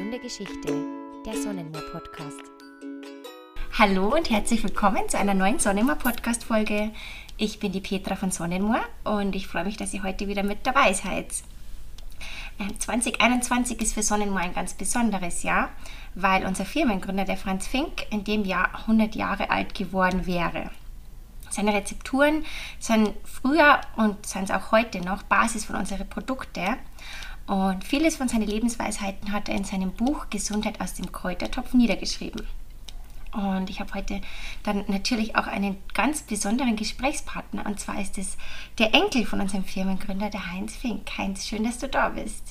Gesunde Geschichte, der Sonnenmoor Podcast. Hallo und herzlich willkommen zu einer neuen Sonnenmoor Podcast Folge. Ich bin die Petra von Sonnenmoor und ich freue mich, dass ihr heute wieder mit dabei seid. 2021 ähm, ist für Sonnenmoor ein ganz besonderes Jahr, weil unser Firmengründer, der Franz Fink, in dem Jahr 100 Jahre alt geworden wäre. Seine Rezepturen sind früher und sind es auch heute noch Basis von unseren Produkten. Und vieles von seinen Lebensweisheiten hat er in seinem Buch Gesundheit aus dem Kräutertopf niedergeschrieben. Und ich habe heute dann natürlich auch einen ganz besonderen Gesprächspartner. Und zwar ist es der Enkel von unserem Firmengründer, der Heinz Fink. Heinz, schön, dass du da bist.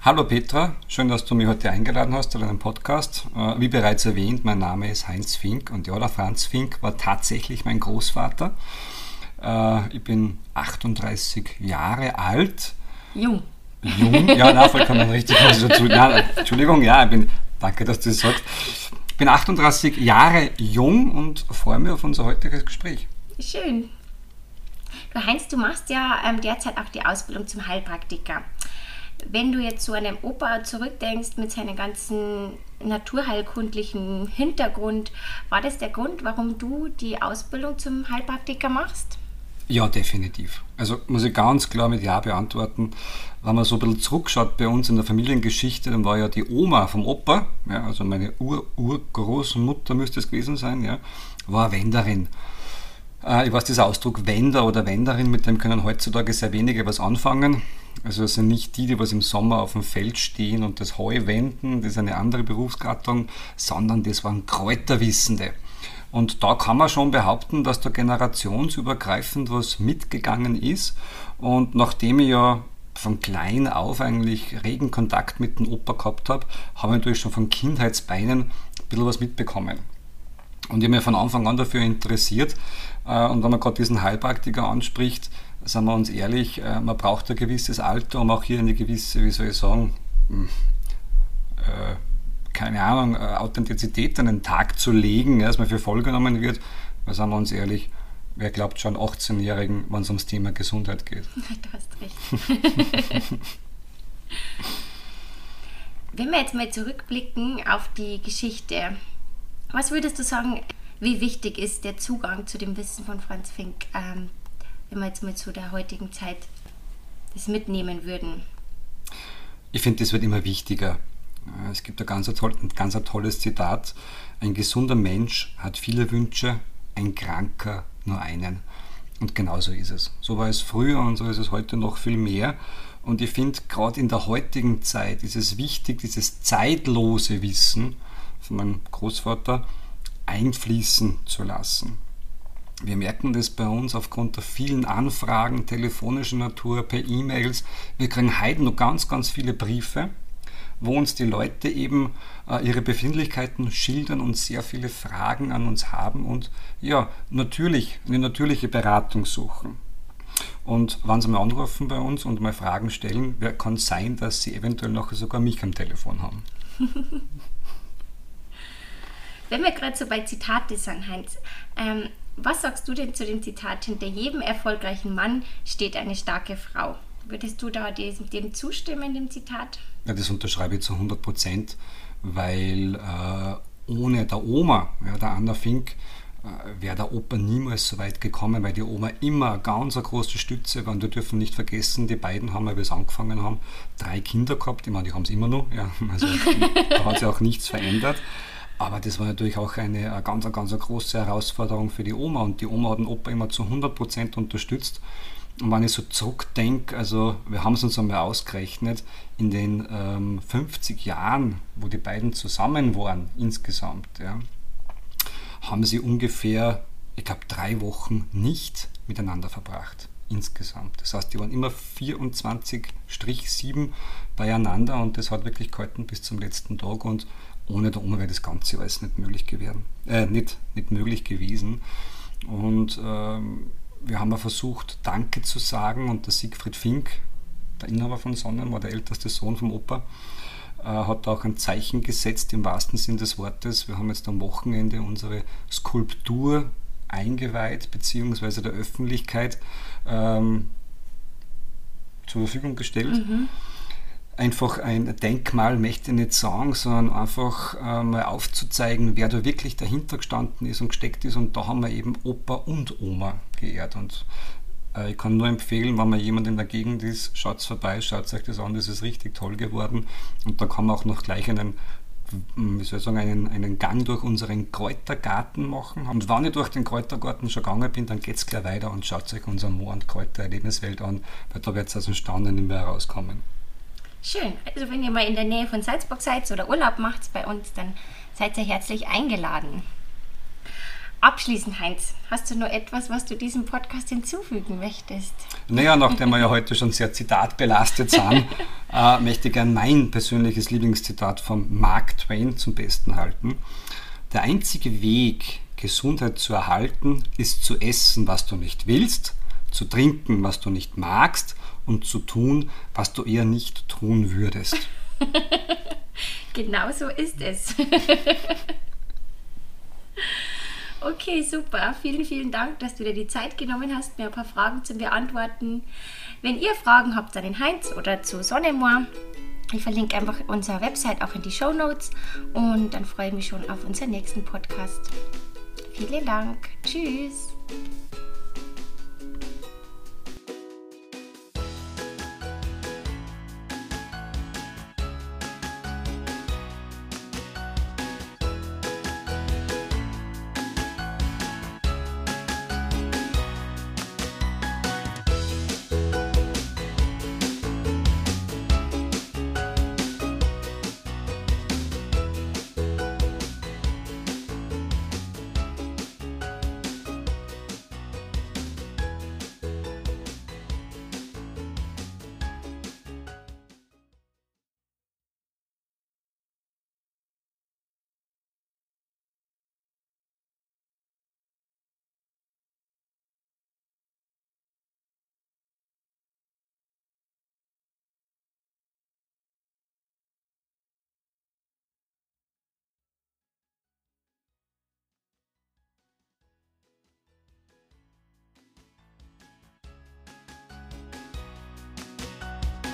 Hallo Petra, schön, dass du mich heute eingeladen hast zu deinem Podcast. Äh, wie bereits erwähnt, mein Name ist Heinz Fink und ja, der Franz Fink war tatsächlich mein Großvater. Äh, ich bin 38 Jahre alt. Jung. Jung, ja, na, vollkommen richtig. dazu, na, Entschuldigung, ja, ich bin, danke, dass du das sagst. Ich bin 38 Jahre jung und freue mich auf unser heutiges Gespräch. Schön. Du Heinz, du machst ja ähm, derzeit auch die Ausbildung zum Heilpraktiker wenn du jetzt zu einem Opa zurückdenkst mit seinem ganzen naturheilkundlichen Hintergrund, war das der Grund, warum du die Ausbildung zum Heilpraktiker machst? Ja, definitiv. Also muss ich ganz klar mit Ja beantworten. Wenn man so ein bisschen zurückschaut bei uns in der Familiengeschichte, dann war ja die Oma vom Opa, ja, also meine Ur-Urgroßmutter müsste es gewesen sein, ja, war Wenderin. Äh, ich weiß, dieser Ausdruck Wender oder Wenderin, mit dem können heutzutage sehr wenige was anfangen. Also es sind nicht die, die was im Sommer auf dem Feld stehen und das Heu wenden, das ist eine andere Berufsgattung, sondern das waren Kräuterwissende. Und da kann man schon behaupten, dass da generationsübergreifend was mitgegangen ist. Und nachdem ich ja von klein auf eigentlich regen Kontakt mit dem Opa gehabt habe, habe ich natürlich schon von Kindheitsbeinen ein bisschen was mitbekommen. Und ich habe mich von Anfang an dafür interessiert. Äh, und wenn man gerade diesen Heilpraktiker anspricht, sagen wir uns ehrlich, äh, man braucht ein gewisses Alter, um auch hier eine gewisse, wie soll ich sagen, hm, äh, keine Ahnung, Authentizität an den Tag zu legen, dass man für voll genommen wird. Weil sagen wir uns ehrlich, wer glaubt schon 18-Jährigen, wenn es ums Thema Gesundheit geht? Du hast recht. Wenn wir jetzt mal zurückblicken auf die Geschichte, was würdest du sagen, wie wichtig ist der Zugang zu dem Wissen von Franz Fink ähm, wenn wir jetzt mal zu der heutigen Zeit das mitnehmen würden? Ich finde, das wird immer wichtiger. Es gibt ein ganz, ein ganz tolles Zitat. Ein gesunder Mensch hat viele Wünsche, ein Kranker nur einen. Und genauso ist es. So war es früher und so ist es heute noch viel mehr. Und ich finde, gerade in der heutigen Zeit ist es wichtig, dieses zeitlose Wissen von meinem Großvater einfließen zu lassen. Wir merken das bei uns aufgrund der vielen Anfragen telefonischer Natur, per E-Mails. Wir kriegen heute noch ganz, ganz viele Briefe, wo uns die Leute eben äh, ihre Befindlichkeiten schildern und sehr viele Fragen an uns haben und ja, natürlich eine natürliche Beratung suchen. Und wenn sie mal anrufen bei uns und mal Fragen stellen, kann es sein, dass sie eventuell noch sogar mich am Telefon haben. Wenn wir gerade so bei Zitate sind, Heinz, ähm, was sagst du denn zu dem Zitat, hinter jedem erfolgreichen Mann steht eine starke Frau? Würdest du da dem, dem zustimmen, dem Zitat? Ja, das unterschreibe ich zu 100 Prozent, weil äh, ohne der Oma, ja, der Anna Fink, äh, wäre der Opa niemals so weit gekommen, weil die Oma immer ganz eine große Stütze war. Und wir dürfen nicht vergessen, die beiden haben, weil wir es angefangen haben, drei Kinder gehabt. Ich meine, die haben es immer noch. Ja. Also da hat sich auch nichts verändert. Aber das war natürlich auch eine, ganz, ganz große Herausforderung für die Oma und die Oma hat den Opa immer zu 100% unterstützt. Und wenn ich so zurückdenke, also wir haben es uns einmal ausgerechnet, in den ähm, 50 Jahren, wo die beiden zusammen waren insgesamt, ja, haben sie ungefähr, ich glaube, drei Wochen nicht miteinander verbracht insgesamt. Das heißt, die waren immer 24-7 beieinander und das hat wirklich gehalten bis zum letzten Tag und ohne der Oma wäre das Ganze alles nicht möglich gewesen. Äh, nicht, nicht möglich gewesen. Und ähm, wir haben ja versucht, Danke zu sagen und der Siegfried Fink, der Inhaber von Sonnen, war der älteste Sohn vom Opa, äh, hat auch ein Zeichen gesetzt im wahrsten Sinn des Wortes. Wir haben jetzt am Wochenende unsere Skulptur eingeweiht, beziehungsweise der Öffentlichkeit ähm, zur Verfügung gestellt. Mhm einfach ein Denkmal, möchte ich nicht sagen, sondern einfach äh, mal aufzuzeigen, wer da wirklich dahinter gestanden ist und gesteckt ist. Und da haben wir eben Opa und Oma geehrt. Und äh, ich kann nur empfehlen, wenn mal jemand in der Gegend ist, schaut vorbei, schaut euch das an, das ist richtig toll geworden. Und da kann man auch noch gleich einen wie soll ich sagen, einen, einen Gang durch unseren Kräutergarten machen. Und wenn ich durch den Kräutergarten schon gegangen bin, dann geht es gleich weiter und schaut euch unser Moor- und Kräutererlebniswelt an, weil da wird es aus dem Staunen nicht mehr rauskommen. Schön. Also wenn ihr mal in der Nähe von Salzburg seid oder Urlaub macht bei uns, dann seid ihr herzlich eingeladen. Abschließend, Heinz, hast du noch etwas, was du diesem Podcast hinzufügen möchtest? Naja, nachdem wir ja heute schon sehr zitatbelastet sind, äh, möchte ich gerne mein persönliches Lieblingszitat von Mark Twain zum Besten halten. Der einzige Weg, Gesundheit zu erhalten, ist zu essen, was du nicht willst, zu trinken, was du nicht magst und zu tun, was du eher nicht tun würdest. genau so ist es. okay, super. Vielen, vielen Dank, dass du dir die Zeit genommen hast, mir ein paar Fragen zu beantworten. Wenn ihr Fragen habt an den Heinz oder zu Sonnemoor, ich verlinke einfach unsere Website auch in die Show Notes und dann freue ich mich schon auf unseren nächsten Podcast. Vielen Dank. Tschüss.